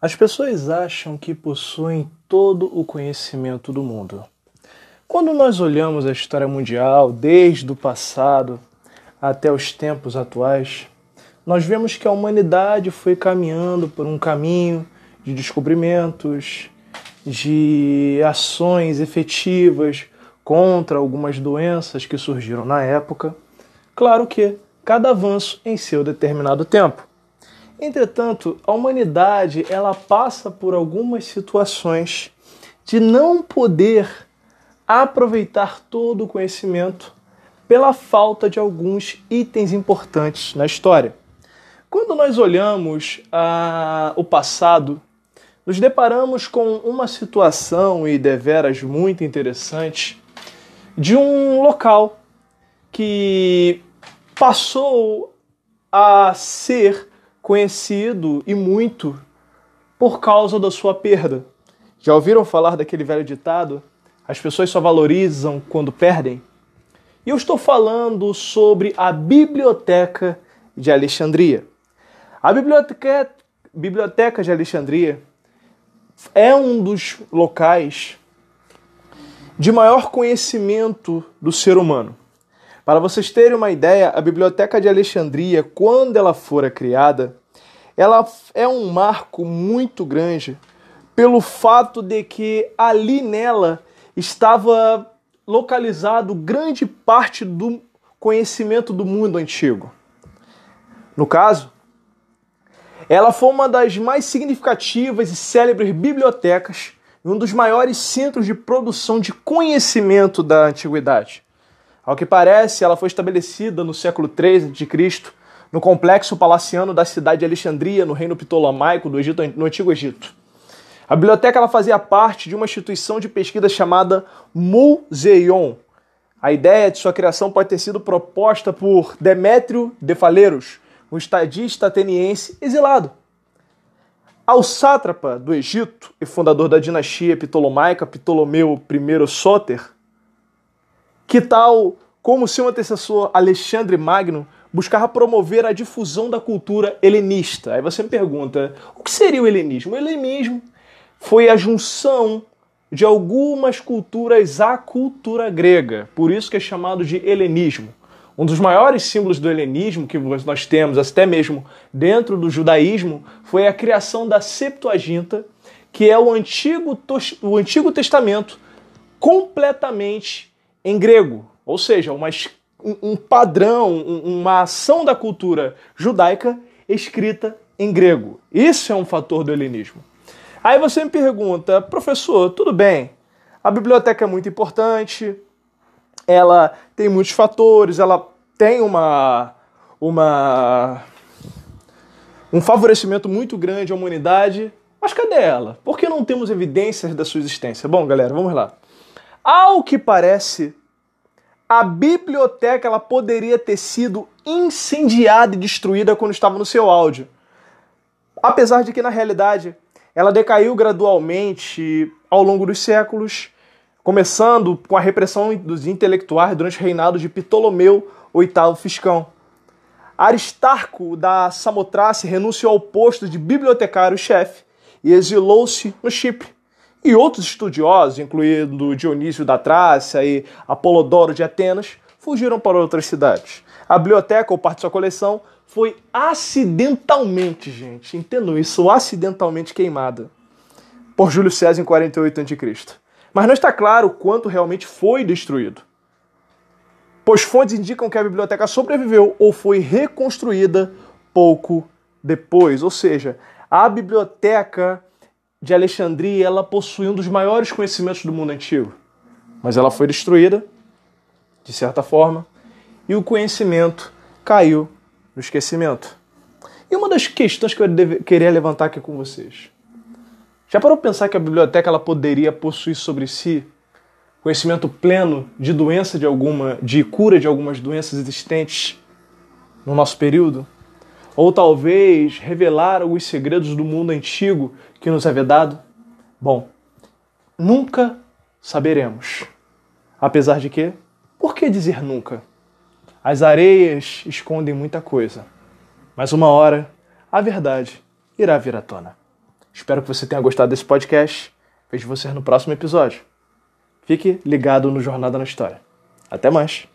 As pessoas acham que possuem todo o conhecimento do mundo. Quando nós olhamos a história mundial, desde o passado até os tempos atuais, nós vemos que a humanidade foi caminhando por um caminho de descobrimentos, de ações efetivas contra algumas doenças que surgiram na época. Claro que cada avanço em seu determinado tempo. Entretanto, a humanidade ela passa por algumas situações de não poder aproveitar todo o conhecimento pela falta de alguns itens importantes na história. Quando nós olhamos a, o passado, nos deparamos com uma situação e deveras muito interessante de um local que passou a ser conhecido e muito por causa da sua perda. Já ouviram falar daquele velho ditado? As pessoas só valorizam quando perdem? E eu estou falando sobre a Biblioteca de Alexandria. A Biblioteca, Biblioteca de Alexandria é um dos locais de maior conhecimento do ser humano. Para vocês terem uma ideia, a Biblioteca de Alexandria, quando ela fora criada, ela é um marco muito grande pelo fato de que ali nela estava localizado grande parte do conhecimento do mundo antigo. No caso, ela foi uma das mais significativas e célebres bibliotecas e um dos maiores centros de produção de conhecimento da antiguidade. Ao que parece, ela foi estabelecida no século III a.C., no complexo palaciano da cidade de Alexandria, no reino ptolomaico do Egito, no Antigo Egito. A biblioteca ela fazia parte de uma instituição de pesquisa chamada Museion. A ideia de sua criação pode ter sido proposta por Demétrio de Faleiros, um estadista ateniense exilado. Ao sátrapa do Egito e fundador da dinastia ptolomaica Ptolomeu I Sóter, que tal como seu antecessor Alexandre Magno buscava promover a difusão da cultura helenista? Aí você me pergunta, o que seria o helenismo? O helenismo foi a junção de algumas culturas à cultura grega, por isso que é chamado de helenismo. Um dos maiores símbolos do helenismo que nós temos, até mesmo dentro do judaísmo, foi a criação da Septuaginta, que é o Antigo, o Antigo Testamento completamente em grego, ou seja, uma, um padrão, uma ação da cultura judaica escrita em grego. Isso é um fator do helenismo. Aí você me pergunta, professor, tudo bem, a biblioteca é muito importante, ela tem muitos fatores, ela tem uma, uma um favorecimento muito grande à humanidade, mas cadê ela? Por que não temos evidências da sua existência? Bom, galera, vamos lá. Ao que parece, a biblioteca ela poderia ter sido incendiada e destruída quando estava no seu áudio. Apesar de que, na realidade, ela decaiu gradualmente ao longo dos séculos, começando com a repressão dos intelectuais durante o reinado de Ptolomeu VIII Fiscão. Aristarco da Samotrace renunciou ao posto de bibliotecário-chefe e exilou-se no Chipre e outros estudiosos, incluindo Dionísio da Trácia e Apolodoro de Atenas, fugiram para outras cidades. A biblioteca ou parte de sua coleção foi acidentalmente, gente, entendam isso, acidentalmente queimada por Júlio César em 48 a.C. Mas não está claro quanto realmente foi destruído. Pois fontes indicam que a biblioteca sobreviveu ou foi reconstruída pouco depois. Ou seja, a biblioteca de Alexandria, ela possui um dos maiores conhecimentos do mundo antigo, mas ela foi destruída, de certa forma, e o conhecimento caiu no esquecimento. E uma das questões que eu deve, queria levantar aqui com vocês. Já parou para pensar que a biblioteca ela poderia possuir sobre si conhecimento pleno de doença de alguma, de cura de algumas doenças existentes no nosso período? Ou talvez revelar os segredos do mundo antigo que nos é vedado? Bom, nunca saberemos. Apesar de que, por que dizer nunca? As areias escondem muita coisa, mas uma hora a verdade irá vir à tona. Espero que você tenha gostado desse podcast. Vejo você no próximo episódio. Fique ligado no Jornada na História. Até mais!